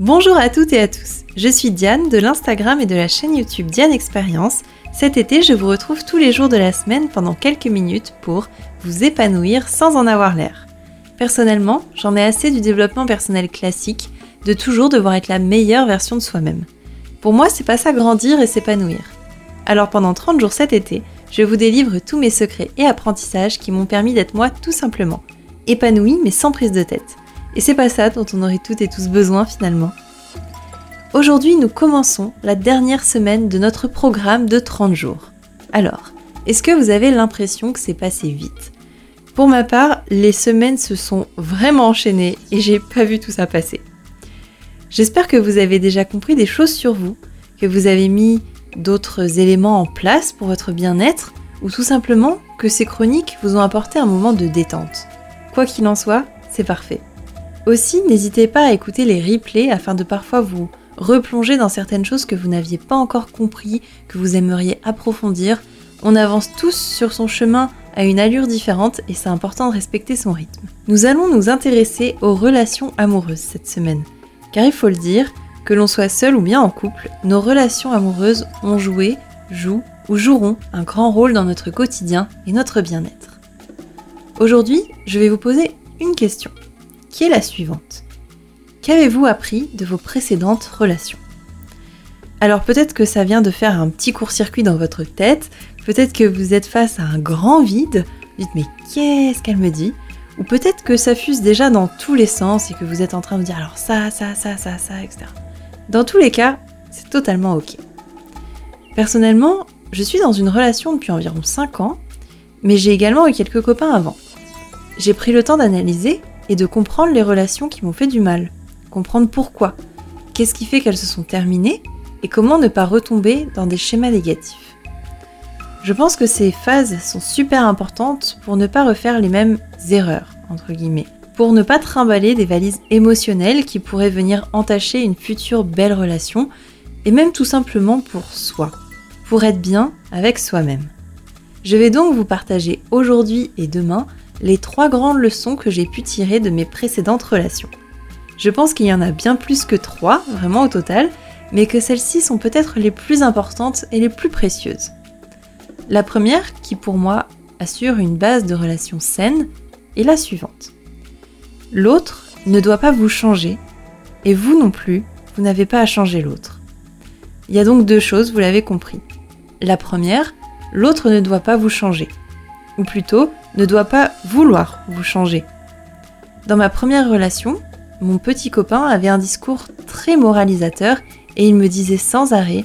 Bonjour à toutes et à tous, je suis Diane de l'Instagram et de la chaîne YouTube Diane Expérience. Cet été, je vous retrouve tous les jours de la semaine pendant quelques minutes pour vous épanouir sans en avoir l'air. Personnellement, j'en ai assez du développement personnel classique, de toujours devoir être la meilleure version de soi-même. Pour moi, c'est pas ça grandir et s'épanouir. Alors pendant 30 jours cet été, je vous délivre tous mes secrets et apprentissages qui m'ont permis d'être moi tout simplement, épanouie mais sans prise de tête. Et c'est pas ça dont on aurait toutes et tous besoin finalement. Aujourd'hui, nous commençons la dernière semaine de notre programme de 30 jours. Alors, est-ce que vous avez l'impression que c'est passé vite? Pour ma part, les semaines se sont vraiment enchaînées et j'ai pas vu tout ça passer. J'espère que vous avez déjà compris des choses sur vous, que vous avez mis d'autres éléments en place pour votre bien-être, ou tout simplement que ces chroniques vous ont apporté un moment de détente. Quoi qu'il en soit, c'est parfait. Aussi, n'hésitez pas à écouter les replays afin de parfois vous replonger dans certaines choses que vous n'aviez pas encore compris, que vous aimeriez approfondir. On avance tous sur son chemin à une allure différente et c'est important de respecter son rythme. Nous allons nous intéresser aux relations amoureuses cette semaine. Car il faut le dire, que l'on soit seul ou bien en couple, nos relations amoureuses ont joué, jouent ou joueront un grand rôle dans notre quotidien et notre bien-être. Aujourd'hui, je vais vous poser une question qui est la suivante. Qu'avez-vous appris de vos précédentes relations? Alors peut-être que ça vient de faire un petit court-circuit dans votre tête, peut-être que vous êtes face à un grand vide, vous dites mais qu'est-ce qu'elle me dit? Ou peut-être que ça fuse déjà dans tous les sens et que vous êtes en train de dire alors ça, ça, ça, ça, ça, etc. Dans tous les cas, c'est totalement ok. Personnellement, je suis dans une relation depuis environ 5 ans, mais j'ai également eu quelques copains avant. J'ai pris le temps d'analyser et de comprendre les relations qui m'ont fait du mal, comprendre pourquoi, qu'est-ce qui fait qu'elles se sont terminées et comment ne pas retomber dans des schémas négatifs. Je pense que ces phases sont super importantes pour ne pas refaire les mêmes erreurs, entre guillemets, pour ne pas trimballer des valises émotionnelles qui pourraient venir entacher une future belle relation, et même tout simplement pour soi, pour être bien avec soi-même. Je vais donc vous partager aujourd'hui et demain les trois grandes leçons que j'ai pu tirer de mes précédentes relations. Je pense qu'il y en a bien plus que trois, vraiment au total, mais que celles-ci sont peut-être les plus importantes et les plus précieuses. La première, qui pour moi assure une base de relation saine, est la suivante. L'autre ne doit pas vous changer, et vous non plus, vous n'avez pas à changer l'autre. Il y a donc deux choses, vous l'avez compris. La première, l'autre ne doit pas vous changer ou plutôt ne doit pas vouloir vous changer. Dans ma première relation, mon petit copain avait un discours très moralisateur et il me disait sans arrêt,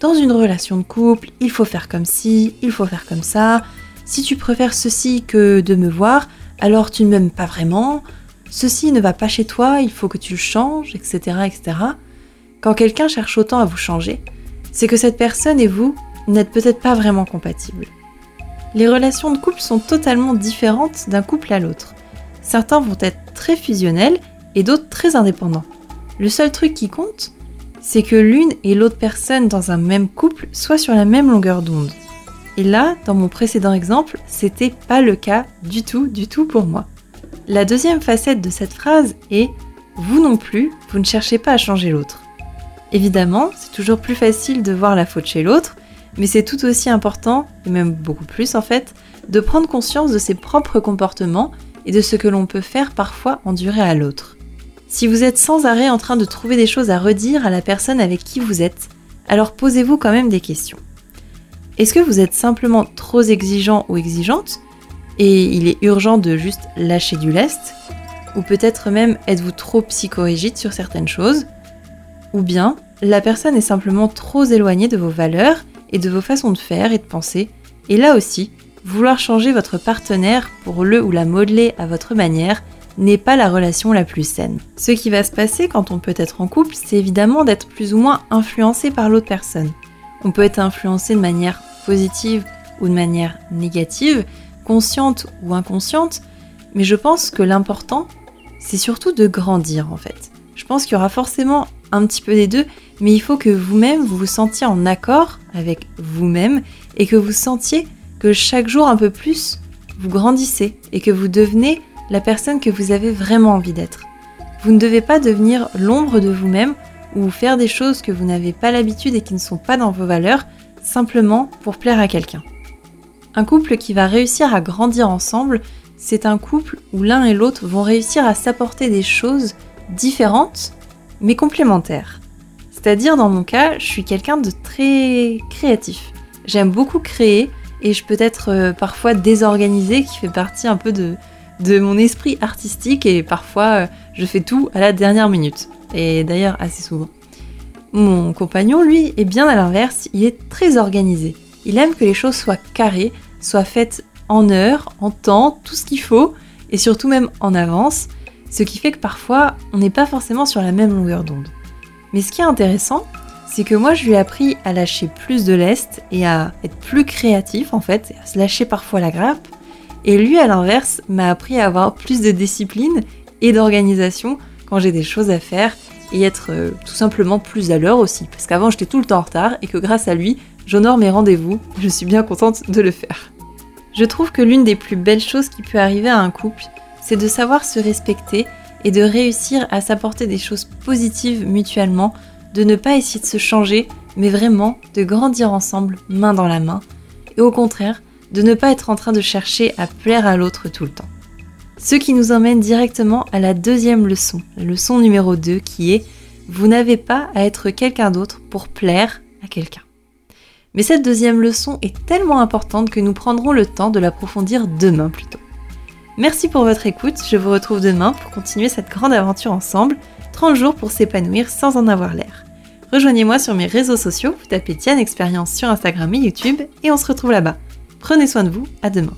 dans une relation de couple, il faut faire comme ci, il faut faire comme ça, si tu préfères ceci que de me voir, alors tu ne m'aimes pas vraiment, ceci ne va pas chez toi, il faut que tu le changes, etc. etc. Quand quelqu'un cherche autant à vous changer, c'est que cette personne et vous n'êtes peut-être pas vraiment compatibles les relations de couple sont totalement différentes d'un couple à l'autre. Certains vont être très fusionnels et d'autres très indépendants. Le seul truc qui compte, c'est que l'une et l'autre personne dans un même couple soient sur la même longueur d'onde. Et là, dans mon précédent exemple, c'était pas le cas du tout, du tout pour moi. La deuxième facette de cette phrase est vous non plus, vous ne cherchez pas à changer l'autre. Évidemment, c'est toujours plus facile de voir la faute chez l'autre, mais c'est tout aussi important, et même beaucoup plus en fait, de prendre conscience de ses propres comportements et de ce que l'on peut faire parfois endurer à l'autre. Si vous êtes sans arrêt en train de trouver des choses à redire à la personne avec qui vous êtes, alors posez-vous quand même des questions. Est-ce que vous êtes simplement trop exigeant ou exigeante et il est urgent de juste lâcher du lest Ou peut-être même êtes-vous trop psychorigide sur certaines choses Ou bien la personne est simplement trop éloignée de vos valeurs et de vos façons de faire et de penser, et là aussi, vouloir changer votre partenaire pour le ou la modeler à votre manière n'est pas la relation la plus saine. Ce qui va se passer quand on peut être en couple, c'est évidemment d'être plus ou moins influencé par l'autre personne. On peut être influencé de manière positive ou de manière négative, consciente ou inconsciente, mais je pense que l'important, c'est surtout de grandir en fait. Je pense qu'il y aura forcément un petit peu des deux, mais il faut que vous-même vous vous sentiez en accord avec vous-même et que vous sentiez que chaque jour un peu plus, vous grandissez et que vous devenez la personne que vous avez vraiment envie d'être. Vous ne devez pas devenir l'ombre de vous-même ou faire des choses que vous n'avez pas l'habitude et qui ne sont pas dans vos valeurs simplement pour plaire à quelqu'un. Un couple qui va réussir à grandir ensemble, c'est un couple où l'un et l'autre vont réussir à s'apporter des choses différentes mais complémentaires. C'est-à-dire dans mon cas, je suis quelqu'un de très créatif. J'aime beaucoup créer et je peux être euh, parfois désorganisée qui fait partie un peu de, de mon esprit artistique et parfois euh, je fais tout à la dernière minute. Et d'ailleurs assez souvent. Mon compagnon, lui, est bien à l'inverse, il est très organisé. Il aime que les choses soient carrées, soient faites en heure, en temps, tout ce qu'il faut, et surtout même en avance, ce qui fait que parfois on n'est pas forcément sur la même longueur d'onde. Mais ce qui est intéressant, c'est que moi je lui ai appris à lâcher plus de lest et à être plus créatif en fait, à se lâcher parfois la grappe, et lui, à l'inverse, m'a appris à avoir plus de discipline et d'organisation quand j'ai des choses à faire et être euh, tout simplement plus à l'heure aussi. Parce qu'avant, j'étais tout le temps en retard et que grâce à lui, j'honore mes rendez-vous. Je suis bien contente de le faire. Je trouve que l'une des plus belles choses qui peut arriver à un couple, c'est de savoir se respecter et de réussir à s'apporter des choses positives mutuellement, de ne pas essayer de se changer, mais vraiment de grandir ensemble, main dans la main. Et au contraire, de ne pas être en train de chercher à plaire à l'autre tout le temps. Ce qui nous emmène directement à la deuxième leçon, la leçon numéro 2 qui est vous n'avez pas à être quelqu'un d'autre pour plaire à quelqu'un. Mais cette deuxième leçon est tellement importante que nous prendrons le temps de l'approfondir demain plutôt. Merci pour votre écoute, je vous retrouve demain pour continuer cette grande aventure ensemble, 30 jours pour s'épanouir sans en avoir l'air. Rejoignez-moi sur mes réseaux sociaux, vous tapez Diane Expérience sur Instagram et YouTube et on se retrouve là-bas. Prenez soin de vous, à demain.